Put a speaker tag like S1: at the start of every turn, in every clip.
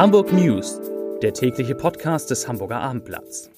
S1: Hamburg News, der tägliche Podcast des Hamburger Abendblatts.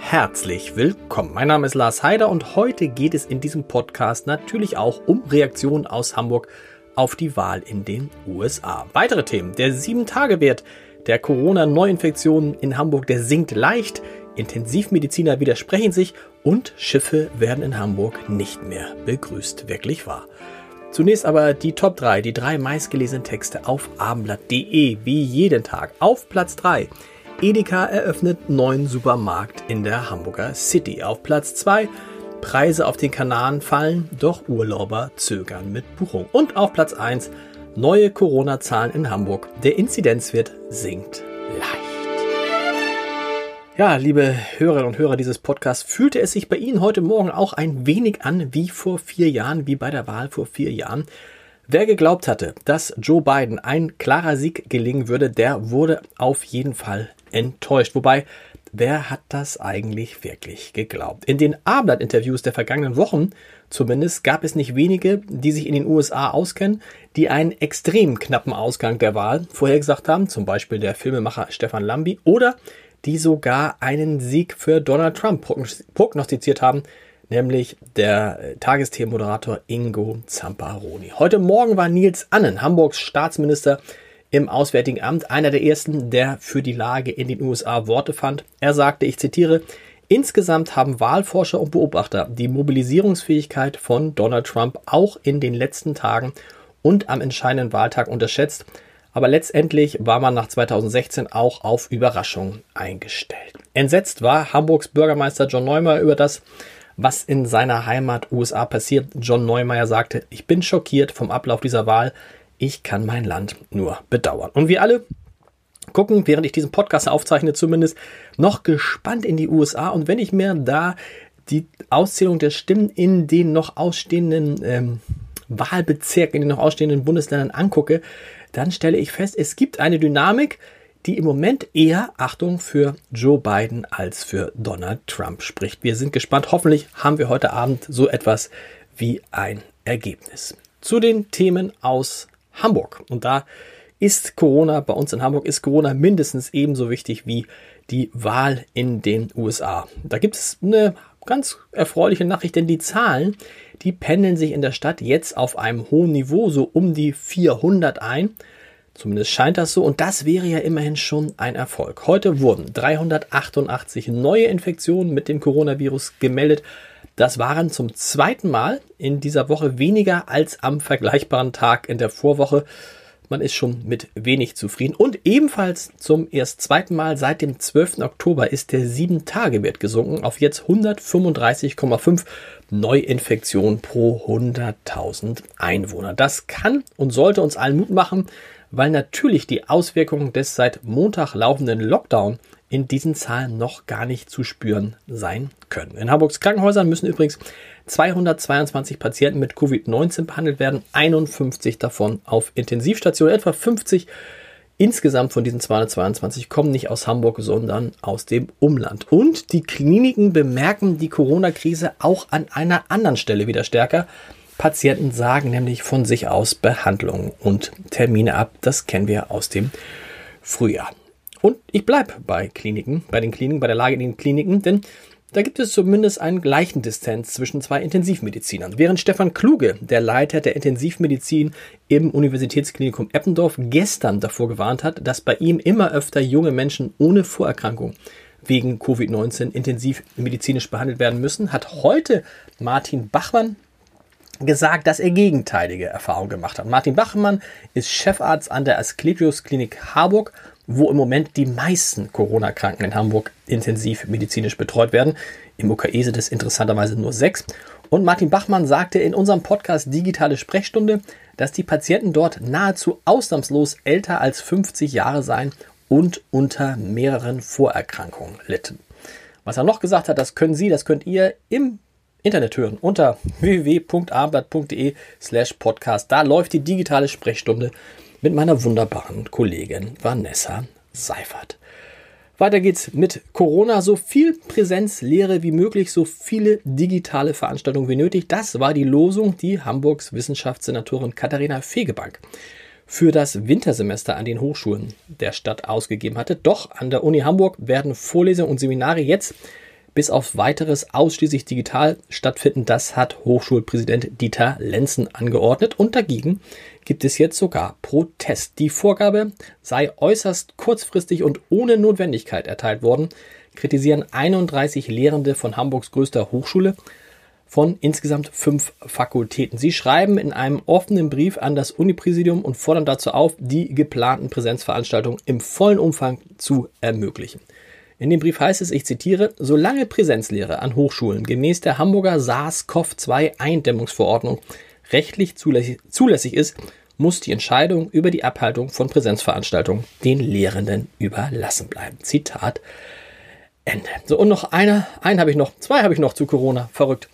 S2: Herzlich willkommen. Mein Name ist Lars Heider und heute geht es in diesem Podcast natürlich auch um Reaktionen aus Hamburg auf die Wahl in den USA. Weitere Themen. Der 7-Tage-Wert der Corona-Neuinfektionen in Hamburg, der sinkt leicht. Intensivmediziner widersprechen sich und Schiffe werden in Hamburg nicht mehr begrüßt. Wirklich wahr. Zunächst aber die Top 3, die drei meistgelesenen Texte auf abendblatt.de, wie jeden Tag. Auf Platz 3. Edeka eröffnet neuen Supermarkt in der Hamburger City. Auf Platz 2. Preise auf den Kanaren fallen, doch Urlauber zögern mit Buchung. Und auf Platz 1. Neue Corona-Zahlen in Hamburg. Der Inzidenzwert sinkt leicht. Ja, liebe Hörerinnen und Hörer dieses Podcasts, fühlte es sich bei Ihnen heute Morgen auch ein wenig an wie vor vier Jahren, wie bei der Wahl vor vier Jahren? Wer geglaubt hatte, dass Joe Biden ein klarer Sieg gelingen würde, der wurde auf jeden Fall enttäuscht. Wobei, wer hat das eigentlich wirklich geglaubt? In den Abendblatt-Interviews der vergangenen Wochen zumindest gab es nicht wenige, die sich in den USA auskennen, die einen extrem knappen Ausgang der Wahl vorhergesagt haben, zum Beispiel der Filmemacher Stefan Lambi oder die sogar einen Sieg für Donald Trump prognostiziert haben, nämlich der äh, Tagesthemenmoderator Ingo Zamparoni. Heute Morgen war Nils Annen, Hamburgs Staatsminister im Auswärtigen Amt, einer der ersten, der für die Lage in den USA Worte fand. Er sagte, ich zitiere, Insgesamt haben Wahlforscher und Beobachter die Mobilisierungsfähigkeit von Donald Trump auch in den letzten Tagen und am entscheidenden Wahltag unterschätzt. Aber letztendlich war man nach 2016 auch auf Überraschung eingestellt. Entsetzt war Hamburgs Bürgermeister John Neumeier über das, was in seiner Heimat USA passiert. John Neumeier sagte, ich bin schockiert vom Ablauf dieser Wahl. Ich kann mein Land nur bedauern. Und wir alle gucken, während ich diesen Podcast aufzeichne, zumindest noch gespannt in die USA. Und wenn ich mir da die Auszählung der Stimmen in den noch ausstehenden ähm, Wahlbezirken, in den noch ausstehenden Bundesländern angucke, dann stelle ich fest, es gibt eine Dynamik, die im Moment eher, Achtung, für Joe Biden als für Donald Trump spricht. Wir sind gespannt. Hoffentlich haben wir heute Abend so etwas wie ein Ergebnis. Zu den Themen aus Hamburg. Und da ist Corona, bei uns in Hamburg ist Corona mindestens ebenso wichtig wie die Wahl in den USA. Da gibt es eine ganz erfreuliche Nachricht, denn die Zahlen, die pendeln sich in der Stadt jetzt auf einem hohen Niveau, so um die 400 ein. Zumindest scheint das so und das wäre ja immerhin schon ein Erfolg. Heute wurden 388 neue Infektionen mit dem Coronavirus gemeldet. Das waren zum zweiten Mal in dieser Woche weniger als am vergleichbaren Tag in der Vorwoche. Man ist schon mit wenig zufrieden. Und ebenfalls zum erst zweiten Mal seit dem 12. Oktober ist der 7-Tage-Wert gesunken auf jetzt 135,5 Neuinfektionen pro 100.000 Einwohner. Das kann und sollte uns allen Mut machen, weil natürlich die Auswirkungen des seit Montag laufenden Lockdown in diesen Zahlen noch gar nicht zu spüren sein können. In Hamburgs Krankenhäusern müssen übrigens 222 Patienten mit Covid-19 behandelt werden, 51 davon auf Intensivstationen, etwa 50 Insgesamt von diesen 222 kommen nicht aus Hamburg, sondern aus dem Umland. Und die Kliniken bemerken die Corona-Krise auch an einer anderen Stelle wieder stärker. Patienten sagen nämlich von sich aus Behandlungen und Termine ab. Das kennen wir aus dem Frühjahr. Und ich bleibe bei Kliniken, bei den Kliniken, bei der Lage in den Kliniken, denn da gibt es zumindest einen gleichen Distanz zwischen zwei Intensivmedizinern. Während Stefan Kluge, der Leiter der Intensivmedizin im Universitätsklinikum Eppendorf, gestern davor gewarnt hat, dass bei ihm immer öfter junge Menschen ohne Vorerkrankung wegen Covid-19 intensivmedizinisch behandelt werden müssen, hat heute Martin Bachmann gesagt, dass er gegenteilige Erfahrungen gemacht hat. Martin Bachmann ist Chefarzt an der Asklepios Klinik Harburg wo im Moment die meisten Corona-Kranken in Hamburg intensiv medizinisch betreut werden. Im UKE sind es interessanterweise nur sechs. Und Martin Bachmann sagte in unserem Podcast Digitale Sprechstunde, dass die Patienten dort nahezu ausnahmslos älter als 50 Jahre seien und unter mehreren Vorerkrankungen litten. Was er noch gesagt hat, das können Sie, das könnt ihr im Internet hören unter www.abendblatt.de slash podcast. Da läuft die digitale Sprechstunde mit meiner wunderbaren Kollegin Vanessa Seifert. Weiter geht's mit Corona. So viel Präsenzlehre wie möglich, so viele digitale Veranstaltungen wie nötig. Das war die Losung, die Hamburgs Wissenschaftssenatorin Katharina Fegebank für das Wintersemester an den Hochschulen der Stadt ausgegeben hatte. Doch an der Uni Hamburg werden Vorlesungen und Seminare jetzt bis auf weiteres ausschließlich digital stattfinden. Das hat Hochschulpräsident Dieter Lenzen angeordnet und dagegen gibt es jetzt sogar Protest. Die Vorgabe sei äußerst kurzfristig und ohne Notwendigkeit erteilt worden, kritisieren 31 Lehrende von Hamburgs größter Hochschule von insgesamt fünf Fakultäten. Sie schreiben in einem offenen Brief an das Unipräsidium und fordern dazu auf, die geplanten Präsenzveranstaltungen im vollen Umfang zu ermöglichen. In dem Brief heißt es, ich zitiere, solange Präsenzlehre an Hochschulen gemäß der Hamburger SARS-CoV-2-Eindämmungsverordnung rechtlich zulässig, ist, muss die Entscheidung über die Abhaltung von Präsenzveranstaltungen den Lehrenden überlassen bleiben. Zitat Ende. So, und noch einer, einen habe ich noch, zwei habe ich noch zu Corona. Verrückt.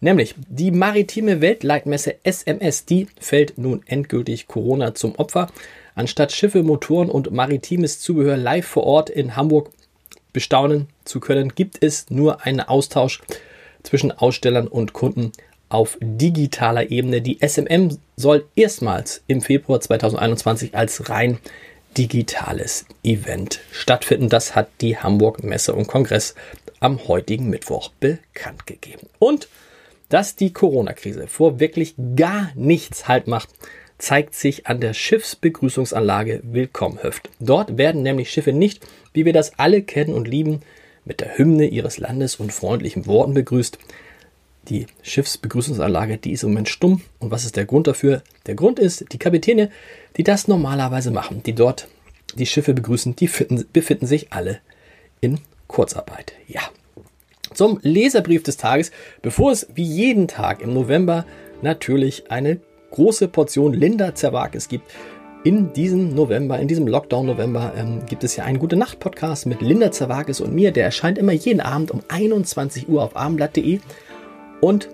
S2: Nämlich die maritime Weltleitmesse SMS, die fällt nun endgültig Corona zum Opfer. Anstatt Schiffe, Motoren und maritimes Zubehör live vor Ort in Hamburg bestaunen zu können, gibt es nur einen Austausch zwischen Ausstellern und Kunden auf digitaler Ebene. Die SMM soll erstmals im Februar 2021 als rein digitales Event stattfinden. Das hat die Hamburg Messe und Kongress am heutigen Mittwoch bekannt gegeben. Und dass die Corona-Krise vor wirklich gar nichts halt macht, zeigt sich an der Schiffsbegrüßungsanlage Willkommenhöft. Dort werden nämlich Schiffe nicht, wie wir das alle kennen und lieben, mit der Hymne ihres Landes und freundlichen Worten begrüßt. Die Schiffsbegrüßungsanlage, die ist im Moment stumm. Und was ist der Grund dafür? Der Grund ist, die Kapitäne, die das normalerweise machen, die dort die Schiffe begrüßen, die finden, befinden sich alle in Kurzarbeit. Ja. Zum Leserbrief des Tages, bevor es wie jeden Tag im November natürlich eine große Portion Linda Zerwakis gibt. In diesem November, in diesem Lockdown-November, ähm, gibt es ja einen Gute Nacht-Podcast mit Linda Zerwakis und mir. Der erscheint immer jeden Abend um 21 Uhr auf abendblatt.de. Und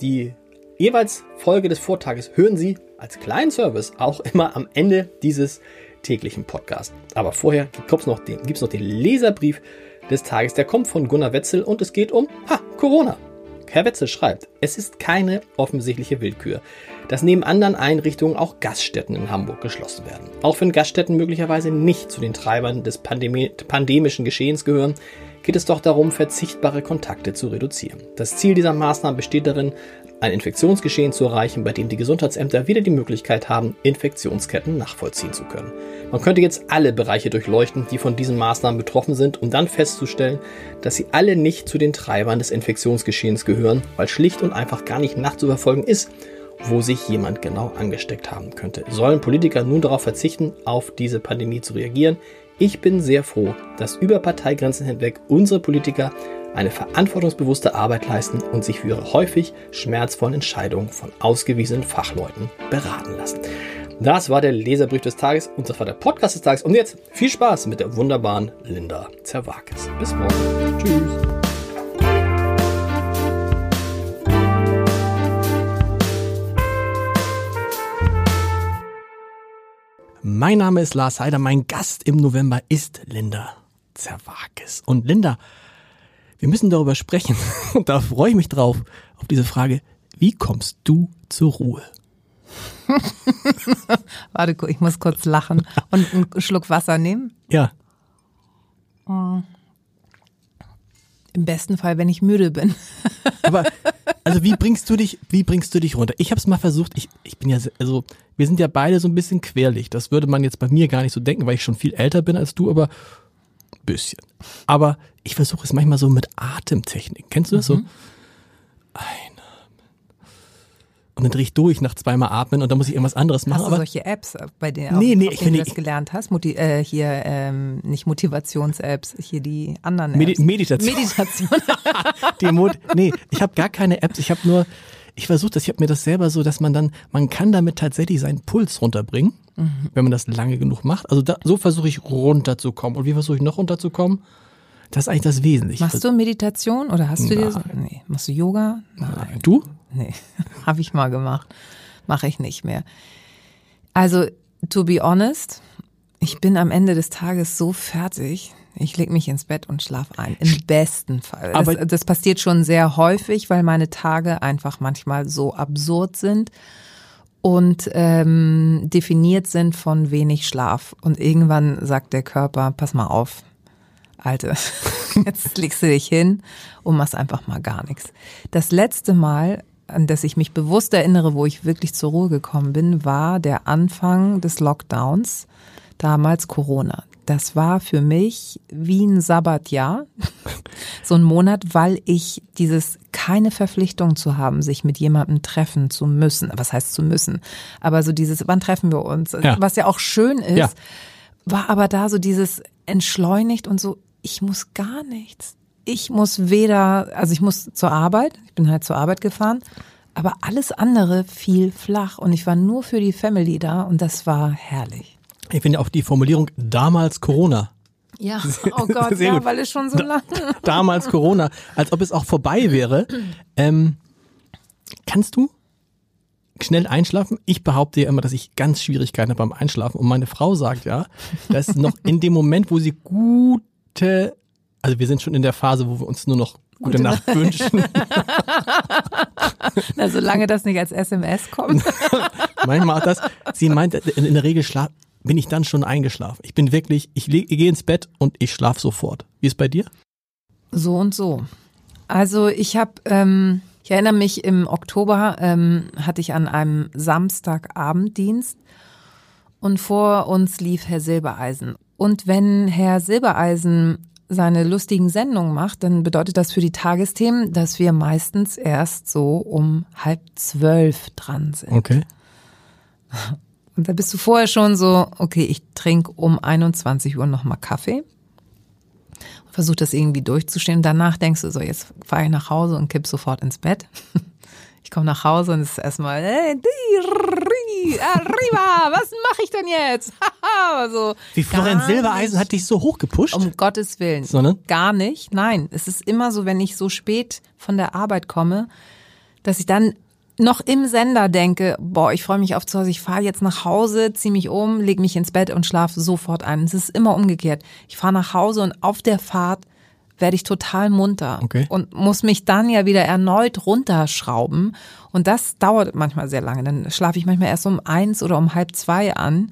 S2: die jeweils Folge des Vortages hören Sie als kleinen Service auch immer am Ende dieses täglichen Podcasts. Aber vorher gibt es noch, den, noch den Leserbrief des Tages. Der kommt von Gunnar Wetzel und es geht um ha, Corona. Herr Wetzel schreibt, es ist keine offensichtliche Willkür, dass neben anderen Einrichtungen auch Gaststätten in Hamburg geschlossen werden. Auch wenn Gaststätten möglicherweise nicht zu den Treibern des Pandemie pandemischen Geschehens gehören, geht es doch darum, verzichtbare Kontakte zu reduzieren. Das Ziel dieser Maßnahmen besteht darin, ein Infektionsgeschehen zu erreichen, bei dem die Gesundheitsämter wieder die Möglichkeit haben, Infektionsketten nachvollziehen zu können. Man könnte jetzt alle Bereiche durchleuchten, die von diesen Maßnahmen betroffen sind, um dann festzustellen, dass sie alle nicht zu den Treibern des Infektionsgeschehens gehören, weil schlicht und einfach gar nicht nachzuverfolgen ist, wo sich jemand genau angesteckt haben könnte. Sollen Politiker nun darauf verzichten, auf diese Pandemie zu reagieren? Ich bin sehr froh, dass über Parteigrenzen hinweg unsere Politiker eine verantwortungsbewusste Arbeit leisten und sich für ihre häufig schmerzvollen Entscheidungen von ausgewiesenen Fachleuten beraten lassen. Das war der Leserbrief des Tages und das war der Podcast des Tages. Und jetzt viel Spaß mit der wunderbaren Linda Zerwakis. Bis morgen. Tschüss. Mein Name ist Lars Heider. Mein Gast im November ist Linda Zerwakis. Und Linda, wir müssen darüber sprechen. Und da freue ich mich drauf, auf diese Frage, wie kommst du zur Ruhe?
S3: Warte, ich muss kurz lachen und einen Schluck Wasser nehmen.
S2: Ja.
S3: Oh. Im besten Fall, wenn ich müde bin.
S2: Aber also wie bringst du dich, wie bringst du dich runter? Ich habe es mal versucht. Ich, ich bin ja also wir sind ja beide so ein bisschen querlich. Das würde man jetzt bei mir gar nicht so denken, weil ich schon viel älter bin als du, aber bisschen. Aber ich versuche es manchmal so mit Atemtechnik. Kennst du das mhm. so? Einatmen. Und dann drehe ich durch nach zweimal atmen und dann muss ich irgendwas anderes machen.
S3: Hast du solche Apps, äh, bei denen,
S2: nee, nee,
S3: denen du das gelernt hast? Moti äh, hier, ähm, nicht Motivations-Apps, hier die anderen Apps.
S2: Medi Meditation.
S3: Meditation.
S2: die Mod nee, ich habe gar keine Apps. Ich habe nur, ich versuche das, ich habe mir das selber so, dass man dann, man kann damit tatsächlich seinen Puls runterbringen, mhm. wenn man das lange genug macht. Also da, so versuche ich runterzukommen. Und wie versuche ich noch runterzukommen? Das ist eigentlich das Wesentliche.
S3: Machst du Meditation oder hast du dir so, nee, machst du Yoga?
S2: Nein. Du?
S3: Nee, habe ich mal gemacht. Mache ich nicht mehr. Also, to be honest, ich bin am Ende des Tages so fertig. Ich leg mich ins Bett und schlaf ein. Im besten Fall.
S2: Aber-
S3: das, das passiert schon sehr häufig, weil meine Tage einfach manchmal so absurd sind und ähm, definiert sind von wenig Schlaf. Und irgendwann sagt der Körper, pass mal auf, Alte, jetzt legst du dich hin und machst einfach mal gar nichts. Das letzte Mal, an das ich mich bewusst erinnere, wo ich wirklich zur Ruhe gekommen bin, war der Anfang des Lockdowns, damals Corona. Das war für mich wie ein Sabbatjahr, so ein Monat, weil ich dieses keine Verpflichtung zu haben, sich mit jemandem treffen zu müssen. Was heißt zu müssen? Aber so dieses, wann treffen wir uns?
S2: Ja.
S3: Was ja auch schön ist,
S2: Ja.
S3: war aber da so dieses entschleunigt und so, ich muss gar nichts. Ich muss weder, also ich muss zur Arbeit, ich bin halt zur Arbeit gefahren, aber alles andere fiel flach und ich war nur für die Family da und das war herrlich.
S2: Ich finde auch die Formulierung damals Corona.
S3: Ja, oh Gott, ja,
S2: gut.
S3: weil es schon so lange.
S2: Damals Corona, als ob es auch vorbei wäre. Ähm, kannst du schnell einschlafen? Ich behaupte ja immer, dass ich ganz Schwierigkeiten habe beim Einschlafen. Und meine Frau sagt ja, dass noch in dem Moment, wo sie gute, also wir sind schon in der Phase, wo wir uns nur noch gute,
S3: Gute
S2: Nacht wünschen.
S3: Na, solange das nicht als SMS kommt.
S2: Manchmal auch das. Sie meint, in, der Regel schlaf, bin ich dann schon eingeschlafen. Ich bin wirklich, ich, ich gehe ins Bett und ich schlafe sofort. Wie ist bei dir?
S3: So und so. Also ich habe, ähm, ich erinnere mich, im Oktober ähm, hatte ich an einem Samstagabenddienst und vor uns lief Herr Silbereisen. Und wenn Herr Silbereisen seine lustigen Sendungen macht, dann bedeutet das für die Tagesthemen, dass wir meistens erst so um halb zwölf dran sind.
S2: Okay.
S3: Und da bist du vorher schon so, okay, ich trinke um 21 Uhr nochmal Kaffee. Versuch das irgendwie durchzustehen. Und danach denkst du so, jetzt fahre ich nach Hause und kipp sofort ins Bett. Ich komme nach Hause und es ist erstmal, hey, arriba, was mache ich denn jetzt? So,
S2: Wie Florian Silbereisen hat dich so hoch gepusht?
S3: Um Gottes Willen.
S2: Sondern?
S3: Gar nicht. Nein. Es ist immer so, wenn ich so spät von der Arbeit komme, dass ich dann noch im Sender denke, boah, ich freue mich auf zu Hause, ich fahre jetzt nach Hause, ziehe mich um, lege mich ins Bett und schlafe sofort ein. Es ist immer umgekehrt. Ich fahre nach Hause und auf der Fahrt werde ich total munter
S2: Okay.
S3: und muss mich dann ja wieder erneut runterschrauben. Und das dauert manchmal sehr lange. Dann schlafe ich manchmal erst um eins oder um halb zwei an.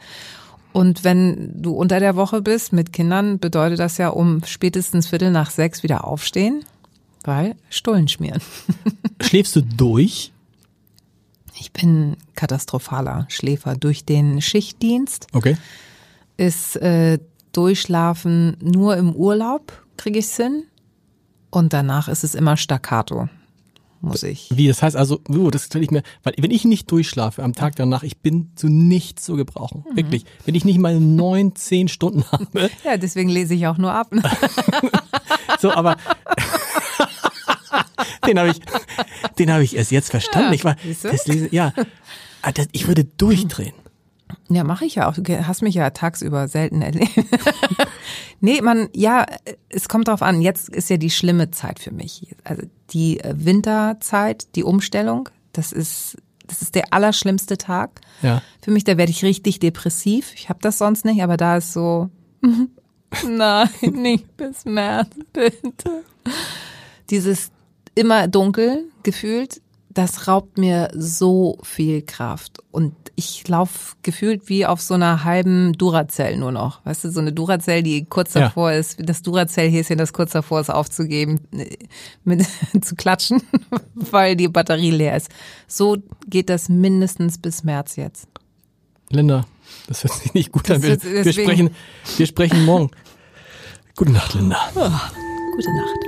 S3: Und wenn du unter der Woche bist mit Kindern, bedeutet das ja um spätestens Viertel nach sechs wieder aufstehen, weil Stullen schmieren.
S2: Schläfst du durch?
S3: Ich bin katastrophaler Schläfer. Durch den Schichtdienst
S2: Okay.
S3: ist äh, Durchschlafen nur im Urlaub, kriege ich's hin. Und danach ist es immer staccato, muss ich.
S2: Wie, das heißt also, uh, das stelle ich mir, weil wenn ich nicht durchschlafe am Tag danach, ich bin zu nichts zu gebrauchen.
S3: Mhm.
S2: Wirklich. Wenn ich nicht mal neun, zehn Stunden habe.
S3: Ja, deswegen lese ich auch nur ab.
S2: So, aber den habe ich, den habe ich erst jetzt verstanden.
S3: Ja,
S2: ich war, das lese, ja, Ah, ich würde durchdrehen.
S3: Ja, mache ich ja auch. Du hast mich ja tagsüber selten erlebt. nee, man, ja, es kommt drauf an. Jetzt ist ja die schlimme Zeit für mich. Also die äh, Winterzeit, die Umstellung, das ist, das ist der allerschlimmste Tag.
S2: Ja.
S3: Für mich, da werde ich richtig depressiv. Ich habe das sonst nicht, aber da ist so, nein, nicht bis März, bitte. Dieses immer dunkel gefühlt, das raubt mir so viel Kraft. Und ich laufe gefühlt wie auf so einer halben Duracell nur noch. Weißt du, so eine Duracell, die kurz
S2: Ja.
S3: davor ist, das Duracell-Häschen, das kurz davor ist aufzugeben, mit, zu klatschen, weil die Batterie leer ist. So geht das mindestens bis März jetzt.
S2: Linda, das hört sich nicht gut
S3: Das
S2: an. Wir, wir, sprechen, wir sprechen morgen. Gute Nacht, Linda.
S3: Gute Nacht.